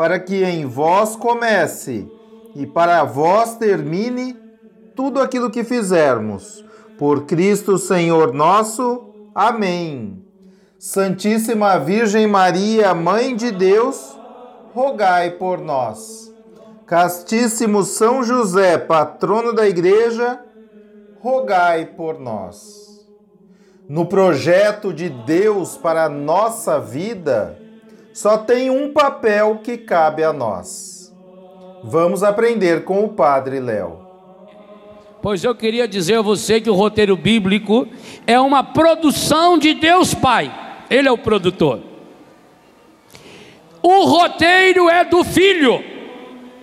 para que em vós comece e para vós termine tudo aquilo que fizermos. Por Cristo Senhor nosso. Amém. Santíssima Virgem Maria, Mãe de Deus, rogai por nós. Castíssimo São José, patrono da Igreja, rogai por nós. No projeto de Deus para a nossa vida, só tem um papel que cabe a nós. Vamos aprender com o Padre Léo. Pois eu queria dizer a você que o roteiro bíblico é uma produção de Deus Pai. Ele é o produtor. O roteiro é do filho.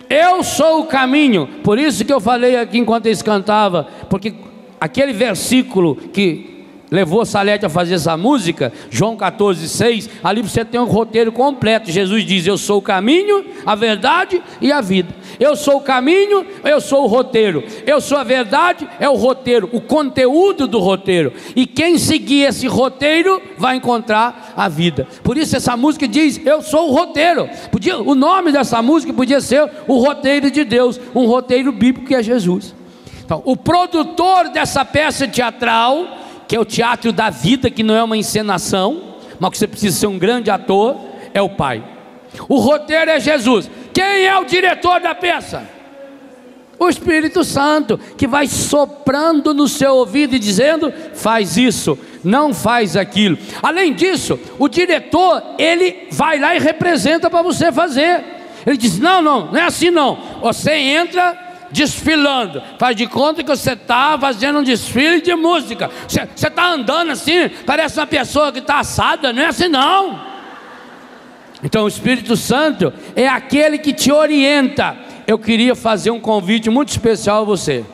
Eu sou o caminho. Por isso que eu falei aqui enquanto eles cantavam, porque aquele versículo que levou Salete a fazer essa música, João 14, 6, ali você tem um roteiro completo. Jesus diz: Eu sou o caminho, a verdade e a vida. Eu sou o caminho, eu sou o roteiro. Eu sou a verdade, é o roteiro, o conteúdo do roteiro. E quem seguir esse roteiro vai encontrar a vida. Por isso essa música diz: Eu sou o roteiro. Podia, o nome dessa música podia ser o roteiro de Deus, um roteiro bíblico que é Jesus. Então, o produtor dessa peça teatral que é o teatro da vida, que não é uma encenação, mas que você precisa ser um grande ator, é o Pai. O roteiro é Jesus. Quem é o diretor da peça? O Espírito Santo, que vai soprando no seu ouvido e dizendo: faz isso, não faz aquilo. Além disso, o diretor, ele vai lá e representa para você fazer. Ele diz: não, não, não é assim não. Você entra desfilando. Faz de conta que você está fazendo um desfile de música. Você está andando assim, parece uma pessoa que está assada, não é assim não. Então o Espírito Santo é aquele que te orienta. Eu queria fazer um convite muito especial a você.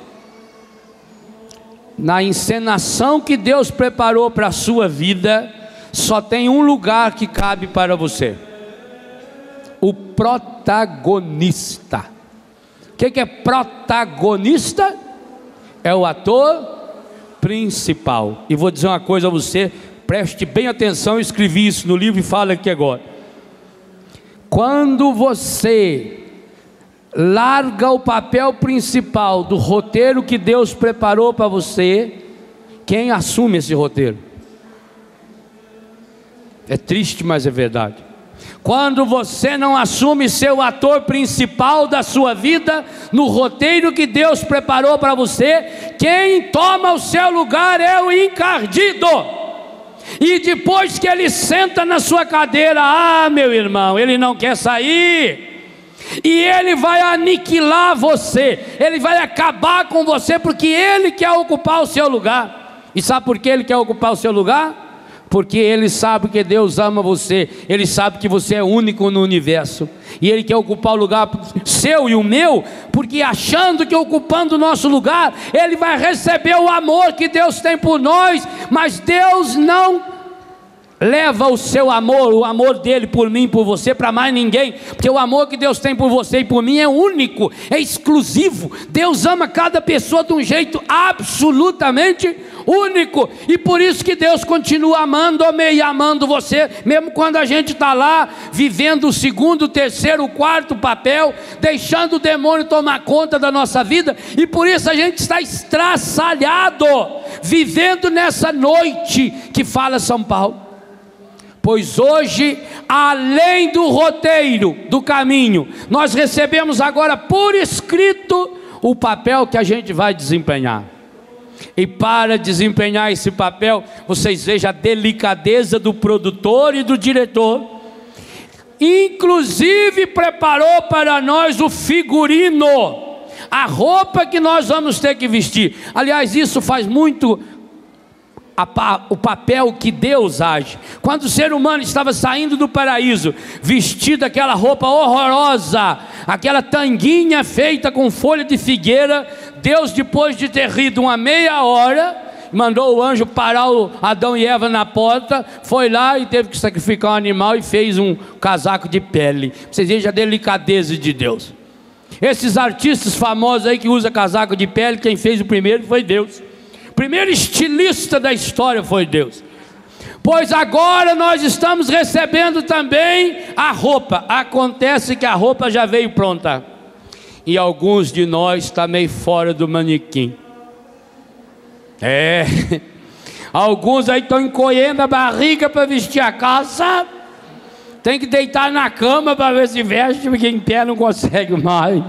Na encenação que Deus preparou para a sua vida, só tem um lugar que cabe para você: o protagonista. O que, é protagonista? É o ator principal. E vou dizer uma coisa a você, preste bem atenção, eu escrevi isso no livro e falo aqui agora. Quando você larga o papel principal do roteiro que Deus preparou para você, quem assume esse roteiro? É triste, mas é verdade. Quando você não assume seu ator principal da sua vida no roteiro que Deus preparou para você, quem toma o seu lugar é o encardido. E depois que ele senta na sua cadeira, ah, meu irmão, ele não quer sair. E ele vai aniquilar você, ele vai acabar com você, porque ele quer ocupar o seu lugar. E sabe por que ele quer ocupar o seu lugar? Porque ele sabe que Deus ama você, ele sabe que você é único no universo, e ele quer ocupar o lugar seu e o meu, porque achando que ocupando o nosso lugar, ele vai receber o amor que Deus tem por nós, mas Deus não leva o seu amor, o amor dele por mim, por você, para mais ninguém, porque o amor que Deus tem por você e por mim é único, é exclusivo. Deus ama cada pessoa de um jeito absolutamente único, e por isso que Deus continua amando-me e amando você, mesmo quando a gente está lá vivendo o segundo, o terceiro, o quarto papel, deixando o demônio tomar conta da nossa vida, e por isso a gente está estraçalhado, vivendo nessa noite que fala São Paulo. Pois hoje, além do roteiro do caminho, nós recebemos agora por escrito o papel que a gente vai desempenhar. E para desempenhar esse papel, vocês vejam a delicadeza do produtor e do diretor. Inclusive preparou para nós o figurino, a roupa que nós vamos ter que vestir. Aliás, isso faz muito o papel que Deus age. Quando o ser humano estava saindo do paraíso, vestido aquela roupa horrorosa, aquela tanguinha feita com folha de figueira, Deus, depois de ter rido uma meia hora, mandou o anjo parar o Adão e Eva na porta, foi lá e teve que sacrificar um animal e fez um casaco de pele. Vocês vejam a delicadeza de Deus. Esses artistas famosos aí que usam casaco de pele, quem fez o primeiro foi Deus primeiro estilista da história foi Deus. Pois agora nós estamos recebendo também a roupa. Acontece que a roupa já veio pronta. E alguns de nós está meio fora do manequim. É. Alguns aí estão encolhendo a barriga para vestir a calça. Tem que deitar na cama para ver se veste, porque em pé não consegue mais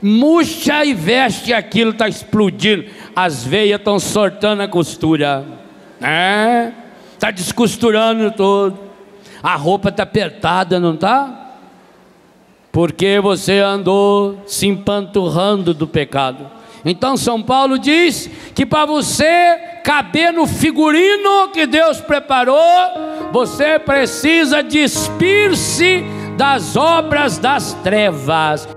murcha e veste aquilo, está explodindo, as veias estão sortando a costura? Está descosturando tudo, a roupa está apertada, não está? Porque você andou se empanturrando do pecado. Então São Paulo diz que para você caber no figurino que Deus preparou, você precisa despir-se das obras das trevas.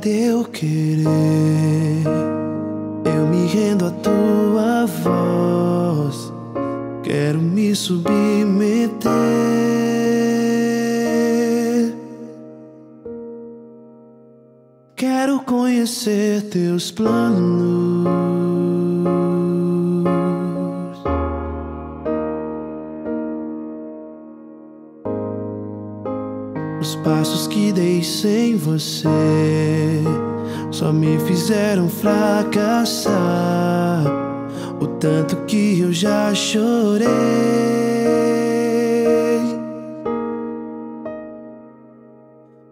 Teu querer, eu me rendo à tua voz, quero me submeter. Quero conhecer teus planos. passos que dei sem você fizeram fracassar. O tanto que eu já chorei.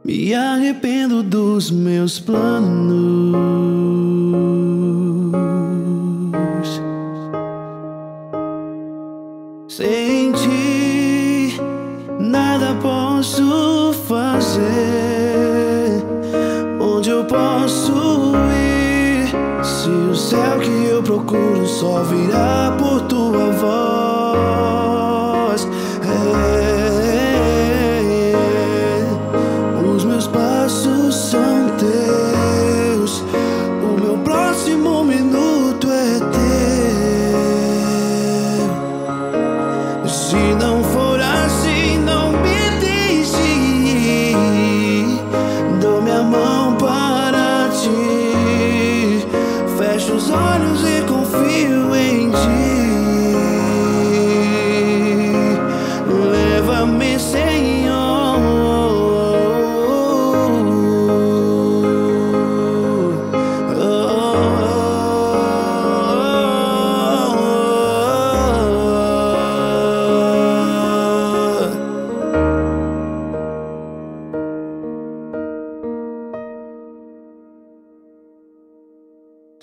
Me arrependo dos meus planos. Virá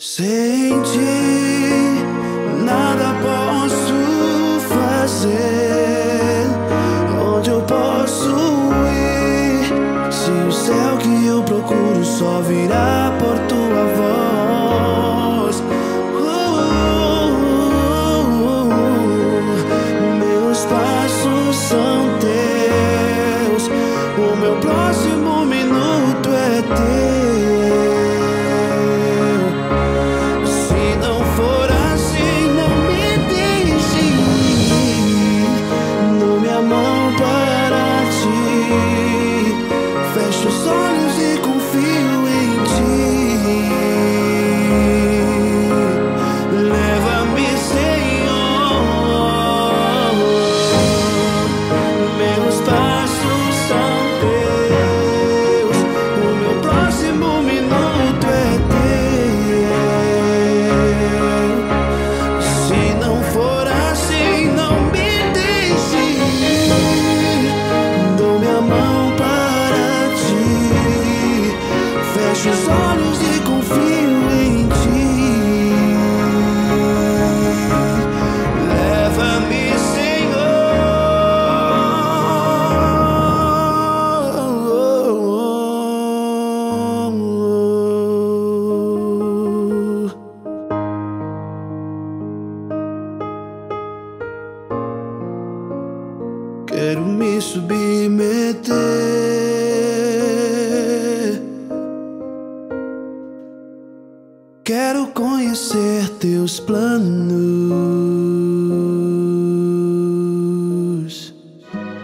Sem ti, nada posso fazer. Onde eu posso ir? Se o céu que eu procuro só virá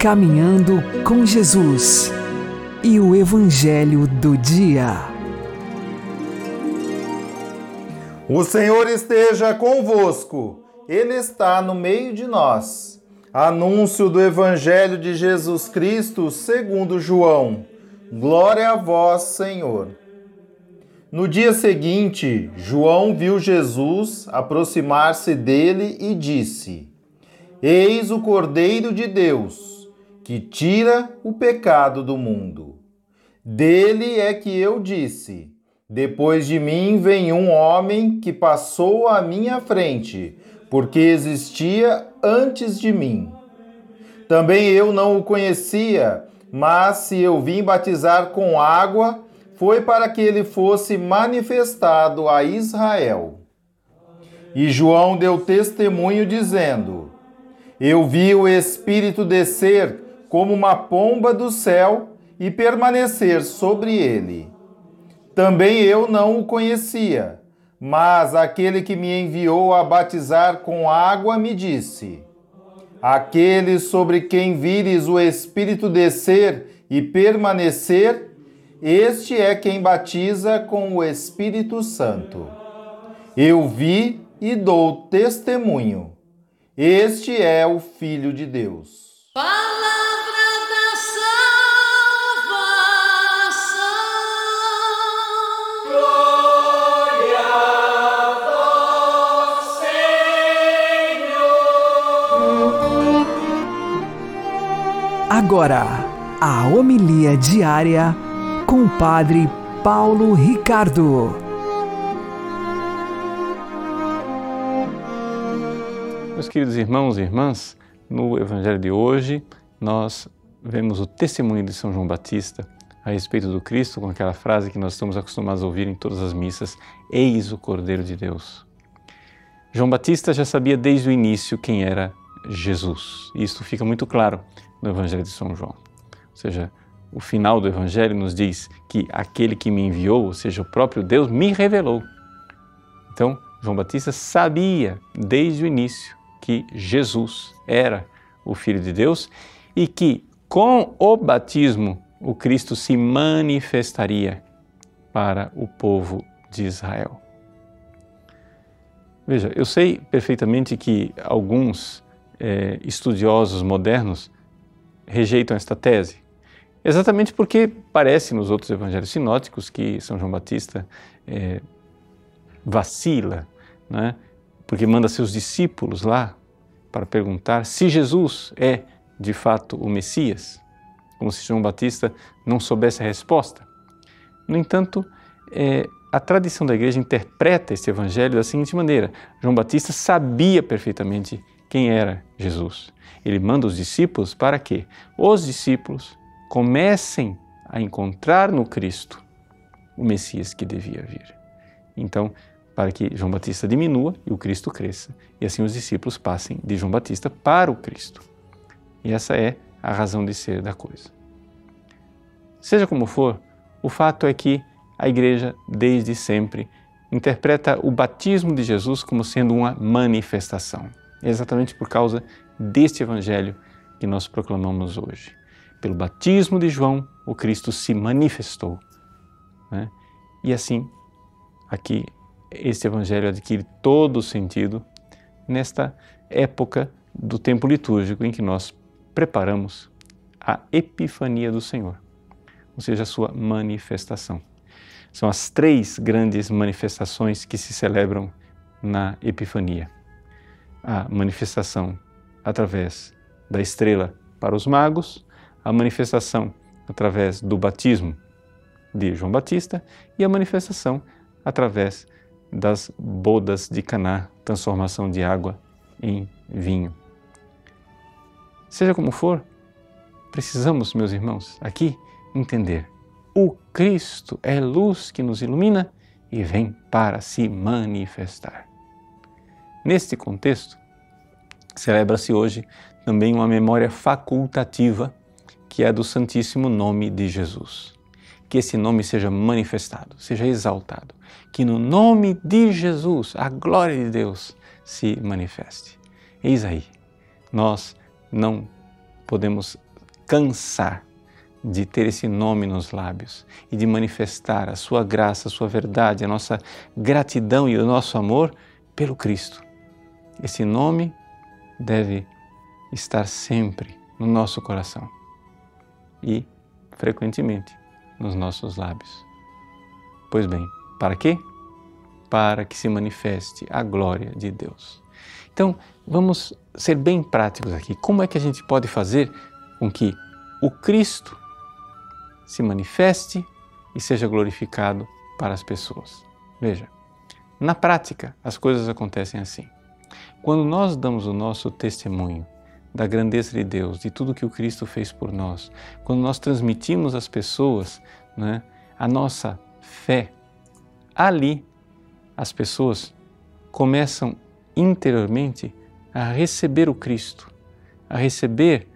Caminhando com Jesus e o Evangelho do Dia. O Senhor esteja convosco, Ele está no meio de nós. Anúncio do Evangelho de Jesus Cristo segundo João. Glória a vós, Senhor. No dia seguinte, João viu Jesus aproximar-se dele e disse: Eis o Cordeiro de Deus, que tira o pecado do mundo. Dele é que eu disse: Depois de mim vem um homem que passou à minha frente, porque existia antes de mim. Também eu não o conhecia, mas se eu vim batizar com água, foi para que ele fosse manifestado a Israel. E João deu testemunho dizendo: Eu vi o Espírito descer como uma pomba do céu e permanecer sobre ele. Também eu não o conhecia, mas aquele que me enviou a batizar com água me disse: Aquele sobre quem vires o Espírito descer e permanecer, este é quem batiza com o Espírito Santo. Eu vi e dou testemunho. Este é o Filho de Deus. Palavra Agora, a homilia diária com o Padre Paulo Ricardo. Meus queridos irmãos e irmãs, no Evangelho de hoje nós vemos o testemunho de São João Batista a respeito do Cristo, com aquela frase que nós estamos acostumados a ouvir em todas as missas: Eis o Cordeiro de Deus. João Batista já sabia desde o início quem era Jesus. Isso fica muito claro no Evangelho de São João. Ou seja, o final do Evangelho nos diz que aquele que me enviou, ou seja, o próprio Deus, me revelou. Então, João Batista sabia desde o início que Jesus era o Filho de Deus e que com o batismo o Cristo se manifestaria para o povo de Israel. Veja, eu sei perfeitamente que alguns eh, estudiosos modernos rejeitam esta tese, Exatamente porque parece nos outros evangelhos sinóticos que São João Batista é, vacila, né? porque manda seus discípulos lá para perguntar se Jesus é de fato o Messias, como se João Batista não soubesse a resposta. No entanto, é, a tradição da igreja interpreta este evangelho da seguinte maneira: João Batista sabia perfeitamente quem era Jesus. Ele manda os discípulos para que os discípulos comecem a encontrar no Cristo o Messias que devia vir. Então, para que João Batista diminua e o Cristo cresça, e assim os discípulos passem de João Batista para o Cristo. E essa é a razão de ser da coisa. Seja como for, o fato é que a Igreja, desde sempre, interpreta o batismo de Jesus como sendo uma manifestação. Exatamente por causa deste Evangelho que nós proclamamos hoje pelo batismo de João, o Cristo se manifestou. Né? E assim, aqui, este Evangelho adquire todo o sentido nesta época do tempo litúrgico em que nós preparamos a Epifania do Senhor, ou seja, a sua manifestação. São as três grandes manifestações que se celebram na Epifania: a manifestação através da estrela para os magos, a manifestação através do batismo de João Batista e a manifestação através das bodas de Caná, transformação de água em vinho. Seja como for, precisamos, meus irmãos, aqui entender: o Cristo é luz que nos ilumina e vem para se manifestar. Neste contexto, celebra-se hoje também uma memória facultativa, que é do Santíssimo Nome de Jesus. Que esse nome seja manifestado, seja exaltado, que no nome de Jesus a glória de Deus se manifeste. Eis aí, nós não podemos cansar de ter esse nome nos lábios e de manifestar a sua graça, a sua verdade, a nossa gratidão e o nosso amor pelo Cristo. Esse nome deve estar sempre no nosso coração e, frequentemente, nos nossos lábios. Pois bem, para quê? Para que se manifeste a glória de Deus. Então, vamos ser bem práticos aqui. Como é que a gente pode fazer com que o Cristo se manifeste e seja glorificado para as pessoas? Veja, na prática, as coisas acontecem assim. Quando nós damos o nosso testemunho da grandeza de Deus, de tudo que o Cristo fez por nós, quando nós transmitimos às pessoas né, a nossa fé, ali as pessoas começam interiormente a receber o Cristo, a receber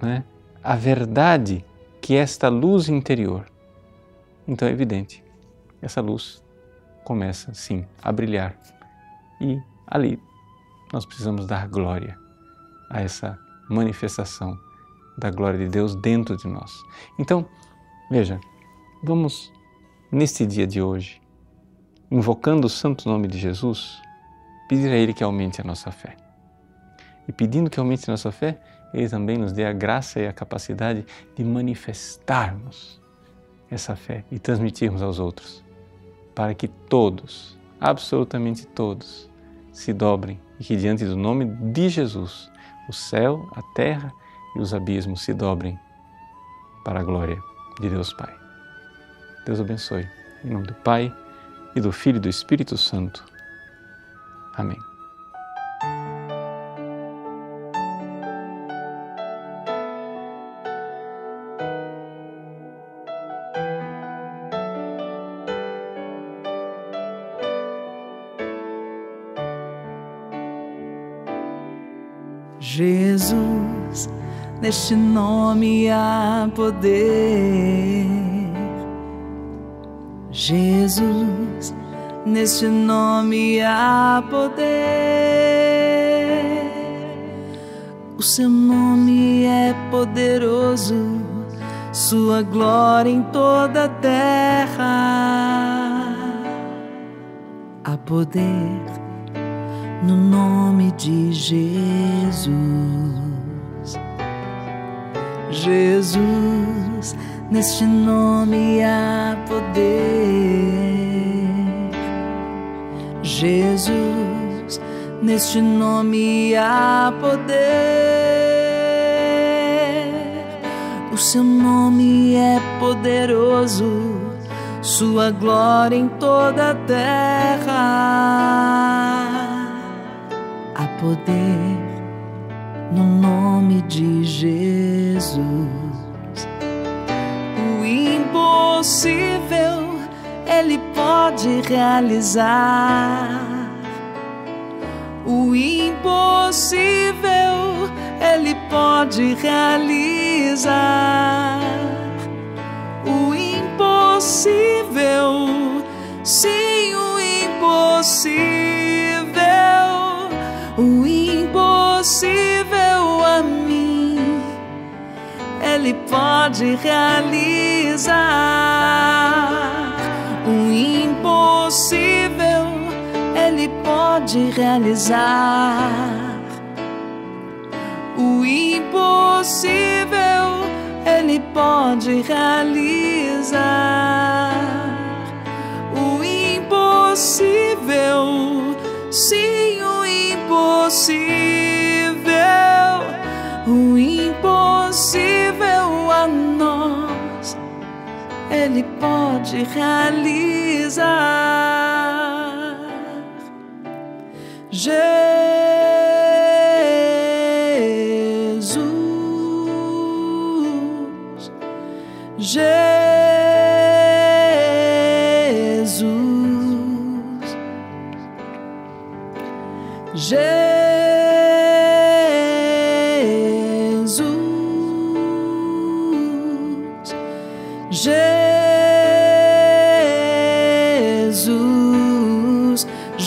né, a verdade que é esta luz interior. Então é evidente, essa luz começa sim a brilhar e ali nós precisamos dar glória a essa manifestação da glória de Deus dentro de nós. Então, veja, vamos neste dia de hoje, invocando o santo nome de Jesus, pedir a Ele que aumente a nossa fé. E pedindo que aumente a nossa fé, Ele também nos dê a graça e a capacidade de manifestarmos essa fé e transmitirmos aos outros, para que todos, absolutamente todos, se dobrem e que diante do nome de Jesus o céu, a terra e os abismos se dobrem para a glória de Deus Pai. Deus abençoe. Em nome do Pai e do Filho e do Espírito Santo. Amém. Neste nome há poder. Jesus, neste nome há poder. O seu nome é poderoso, sua glória em toda a terra. Há poder no nome de Jesus. Jesus, neste nome há poder. Jesus, neste nome há poder. O seu nome é poderoso, sua glória em toda a terra há poder no nome de Jesus. O impossível Ele pode realizar. O impossível Ele pode realizar. O impossível, sim, Ele pode realizar. O impossível, Ele pode realizar. O impossível, Ele pode realizar. O impossível, sim, o impossível, o impossível Ele pode realizar. Jesus, Jesus.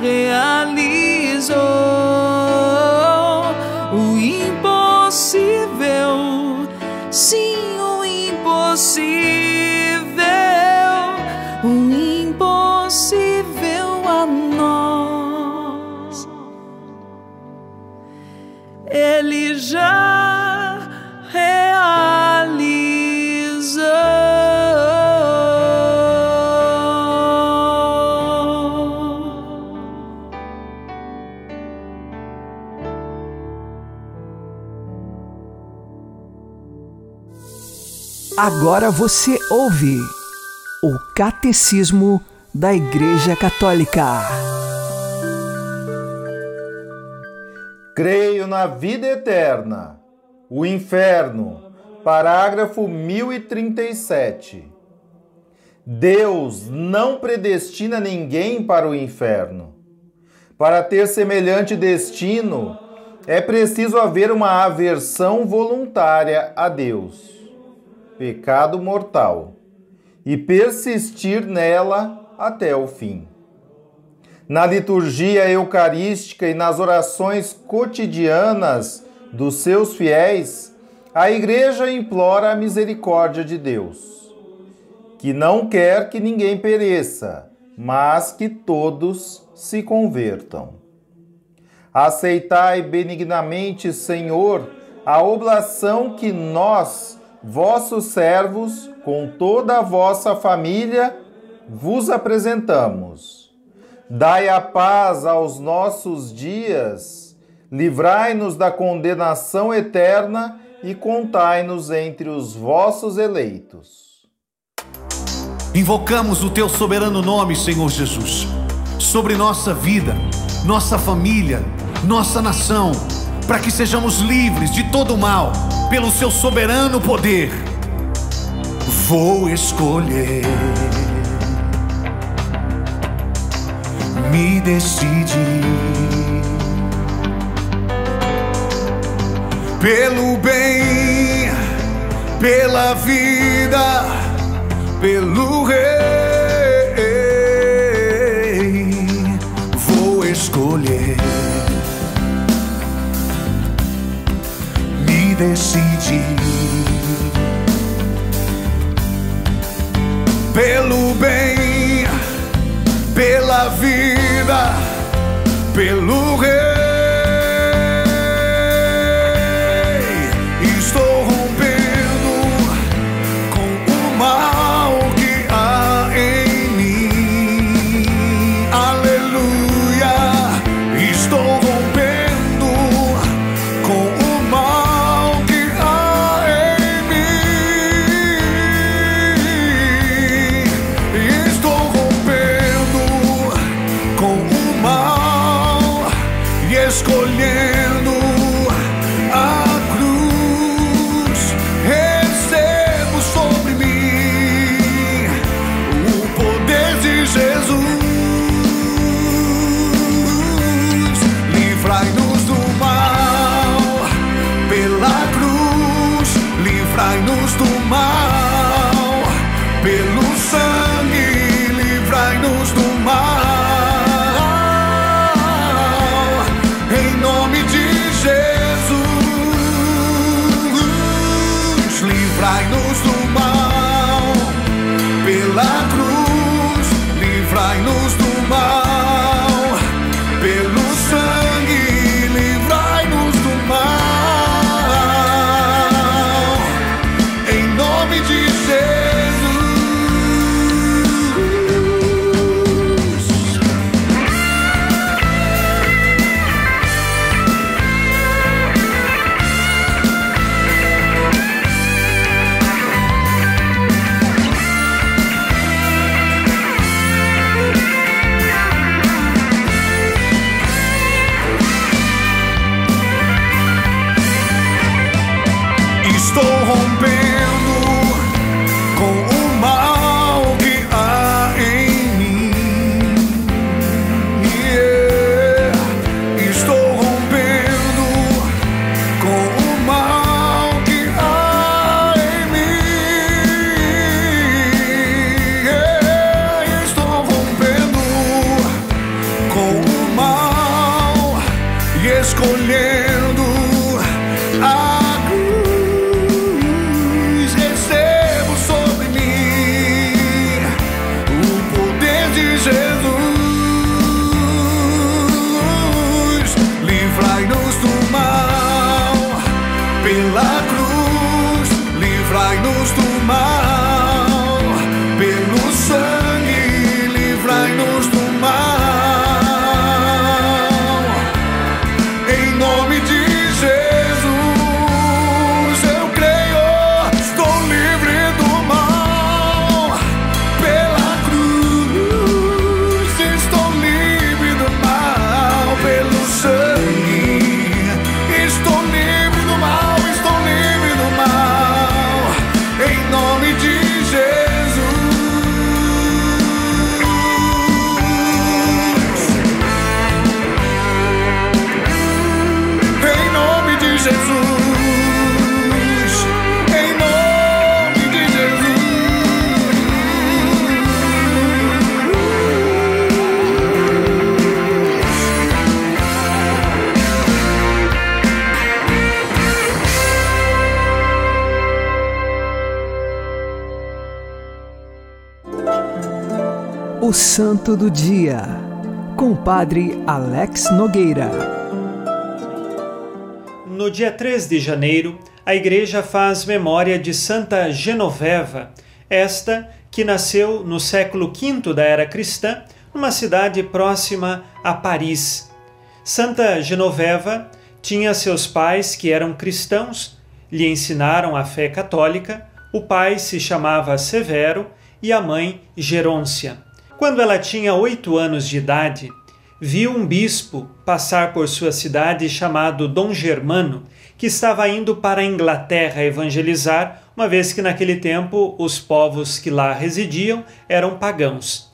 realizou. Agora você ouve o Catecismo da Igreja Católica. Creio na vida eterna. O inferno. Parágrafo 1037. Deus não predestina ninguém para o inferno. Para ter semelhante destino, é preciso haver uma aversão voluntária a Deus, pecado mortal, e persistir nela até o fim. Na liturgia eucarística e nas orações cotidianas dos seus fiéis, a Igreja implora a misericórdia de Deus, que não quer que ninguém pereça, mas que todos se convertam. Aceitai benignamente, Senhor, a oblação que nós, vossos servos, com toda a vossa família, vos apresentamos. Dai a paz aos nossos dias, livrai-nos da condenação eterna e contai-nos entre os vossos eleitos. Invocamos o teu soberano nome, Senhor Jesus, sobre nossa vida, nossa família, nossa nação, para que sejamos livres de todo mal, pelo seu soberano poder. Vou escolher, me decidir pelo bem, pela vida pelo rei. Decidir pelo bem, pela vida, pelo rei. Livrai-nos do mal Santo do Dia, com o Padre Alex Nogueira. No dia 3 de janeiro, a Igreja faz memória de Santa Genoveva, esta que nasceu no século V da era cristã, numa cidade próxima a Paris. Santa Genoveva tinha seus pais que eram cristãos, lhe ensinaram a fé católica, o pai se chamava Severo e a mãe Gerôncia. Quando ela tinha oito anos de idade, viu um bispo passar por sua cidade chamado Dom Germano, que estava indo para a Inglaterra evangelizar, uma vez que naquele tempo os povos que lá residiam eram pagãos.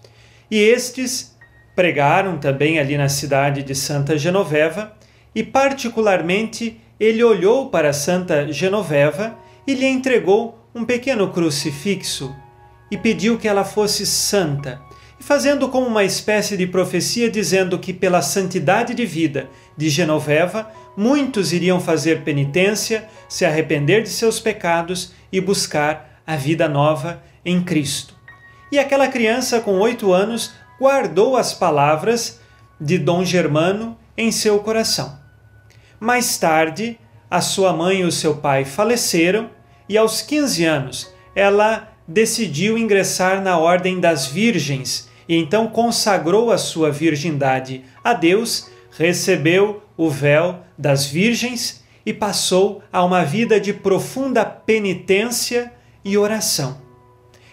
E estes pregaram também ali na cidade de Santa Genoveva, e particularmente ele olhou para Santa Genoveva e lhe entregou um pequeno crucifixo e pediu que ela fosse santa, fazendo como uma espécie de profecia dizendo que pela santidade de vida de Genoveva, muitos iriam fazer penitência, se arrepender de seus pecados e buscar a vida nova em Cristo. E aquela criança com oito anos guardou as palavras de Dom Germano em seu coração. Mais tarde, a sua mãe e o seu pai faleceram e aos 15 anos ela decidiu ingressar na Ordem das Virgens e então consagrou a sua virgindade a Deus, recebeu o véu das Virgens e passou a uma vida de profunda penitência e oração.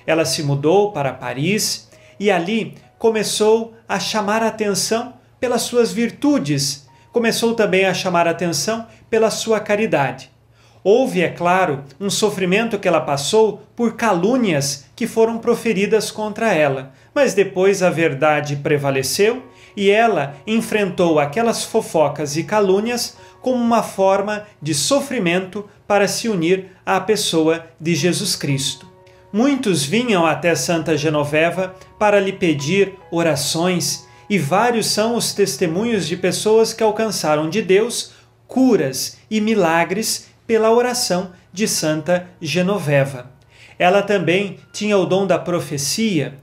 Ela se mudou para Paris e ali começou a chamar atenção pelas suas virtudes, começou também a chamar atenção pela sua caridade. Houve, é claro, um sofrimento que ela passou por calúnias que foram proferidas contra ela, mas depois a verdade prevaleceu e ela enfrentou aquelas fofocas e calúnias como uma forma de sofrimento para se unir à pessoa de Jesus Cristo. Muitos vinham até Santa Genoveva para lhe pedir orações, e vários são os testemunhos de pessoas que alcançaram de Deus curas e milagres pela oração de Santa Genoveva. Ela também tinha o dom da profecia.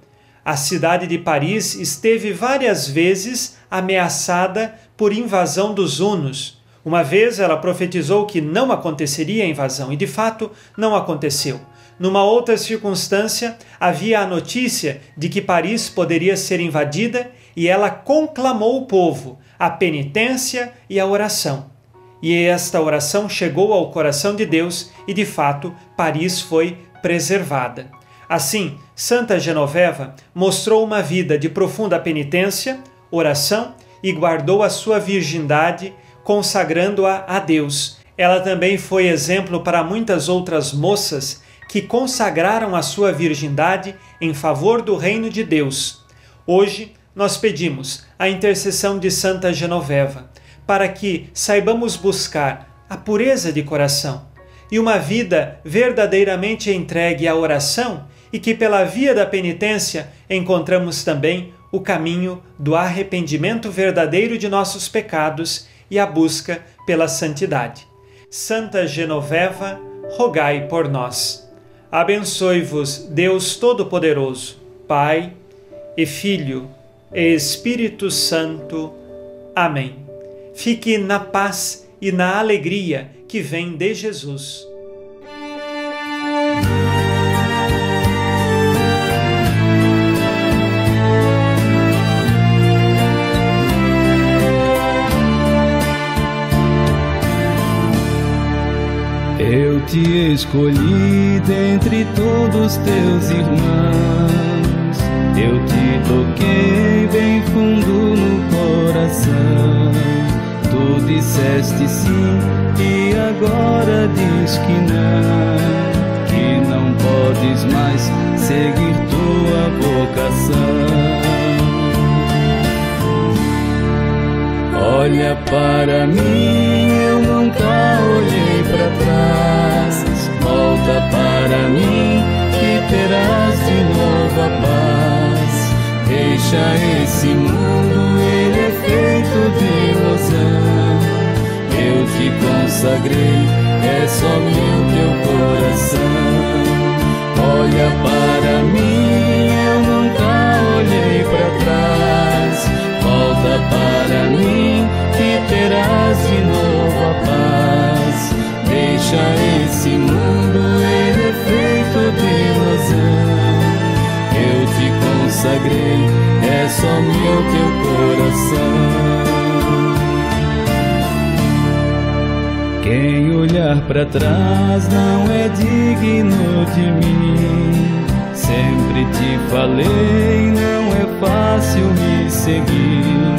A cidade de Paris esteve várias vezes ameaçada por invasão dos hunos. Uma vez ela profetizou que não aconteceria a invasão e de fato não aconteceu. Numa outra circunstância, havia a notícia de que Paris poderia ser invadida e ela conclamou o povo à penitência e à oração. E esta oração chegou ao coração de Deus e de fato Paris foi preservada. Assim, Santa Genoveva mostrou uma vida de profunda penitência, oração e guardou a sua virgindade, consagrando-a a Deus. Ela também foi exemplo para muitas outras moças que consagraram a sua virgindade em favor do reino de Deus. Hoje, nós pedimos a intercessão de Santa Genoveva para que saibamos buscar a pureza de coração e uma vida verdadeiramente entregue à oração e que pela via da penitência encontramos também o caminho do arrependimento verdadeiro de nossos pecados e a busca pela santidade. Santa Genoveva, rogai por nós. Abençoe-vos Deus Todo-Poderoso, Pai e Filho e Espírito Santo. Amém. Fique na paz e na alegria que vem de Jesus. Te escolhi dentre todos teus irmãos. Eu te toquei bem fundo no coração. Tu disseste sim e agora diz que não. Que não podes mais seguir tua vocação. Olha para mim, para mim e terás de novo a paz. Deixa esse mundo, ele é feito de ilusão. Eu te consagrei, é só meu teu coração. Olha para mim, eu nunca olhei para trás. Volta para mim que terás de novo a paz. Deixa te consagrei, é só meu teu coração. Quem olhar para trás não é digno de mim. Sempre te falei, não é fácil me seguir.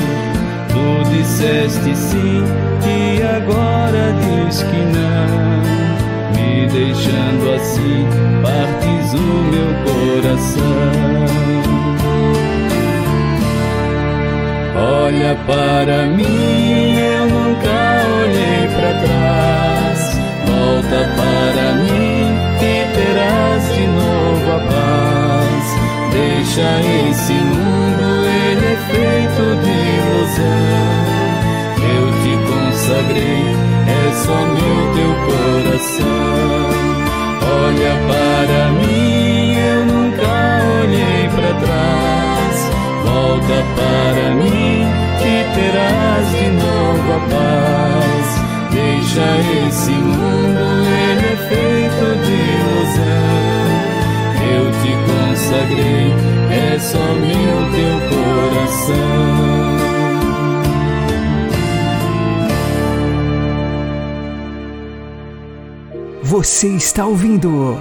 Tu disseste sim e agora diz que não. Deixando assim, partes o meu coração. Olha para mim, eu nunca olhei para trás. Volta para mim e terás de novo a paz. Deixa esse mundo, ele é feito de ilusão. Eu te consagrei, só meu teu coração. Olha para mim, eu nunca olhei para trás. Volta para mim e terás de novo a paz. Deixa esse mundo, ele é feito de ilusão. Eu te consagrei, é só meu teu coração. Você está ouvindo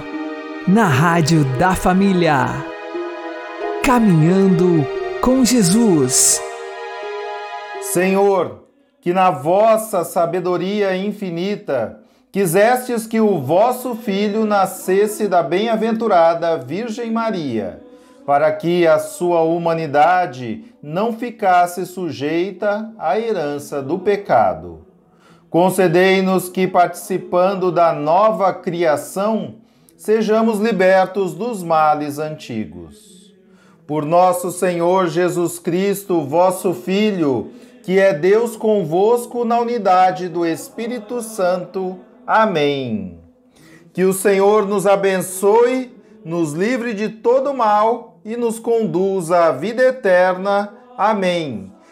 na Rádio da Família. Caminhando com Jesus. Senhor, que na vossa sabedoria infinita quisestes que o vosso filho nascesse da bem-aventurada Virgem Maria, para que a sua humanidade não ficasse sujeita à herança do pecado Concedei-nos que, participando da nova criação, sejamos libertos dos males antigos. Por nosso Senhor Jesus Cristo, vosso Filho, que é Deus convosco na unidade do Espírito Santo. Amém. Que o Senhor nos abençoe, nos livre de todo mal e nos conduza à vida eterna. Amém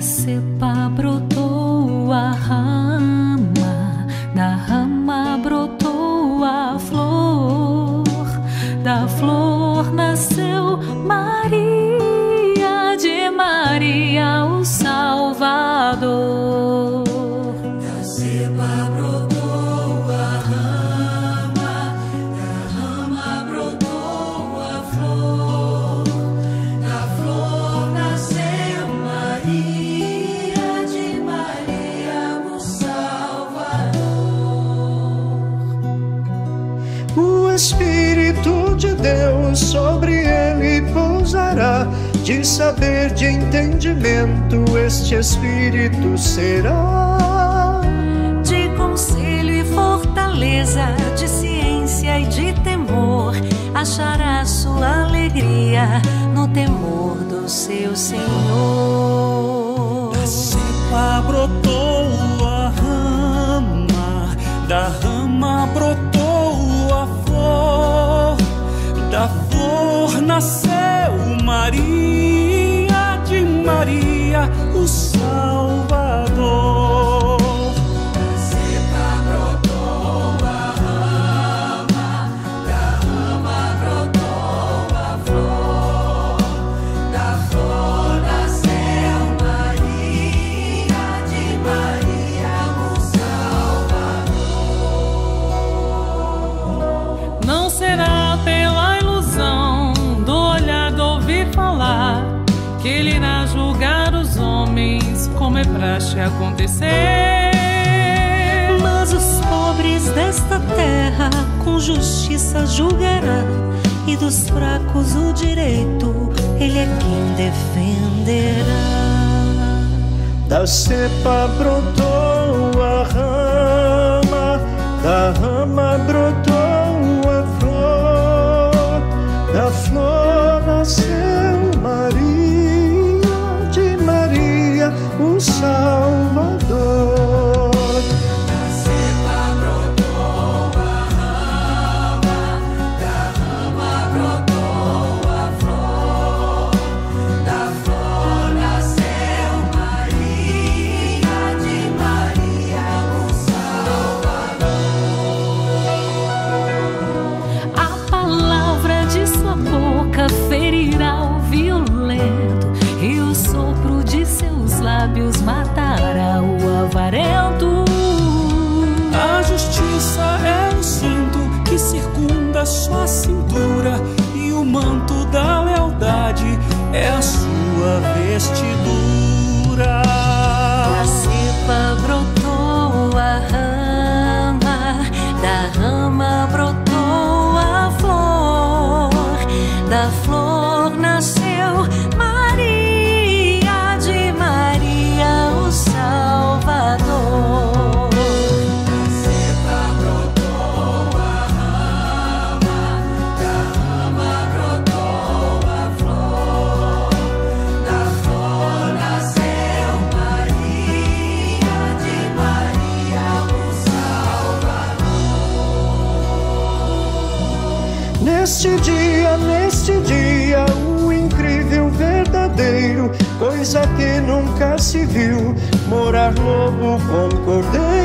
sip Maria de Maria, o Salvador. deixaste acontecer. Mas os pobres desta terra com justiça julgará, e dos fracos o direito, ele é quem defenderá. Da cepa brotou a rama, da rama brotou a flor, da flor nasceu Maria. so cordeiro.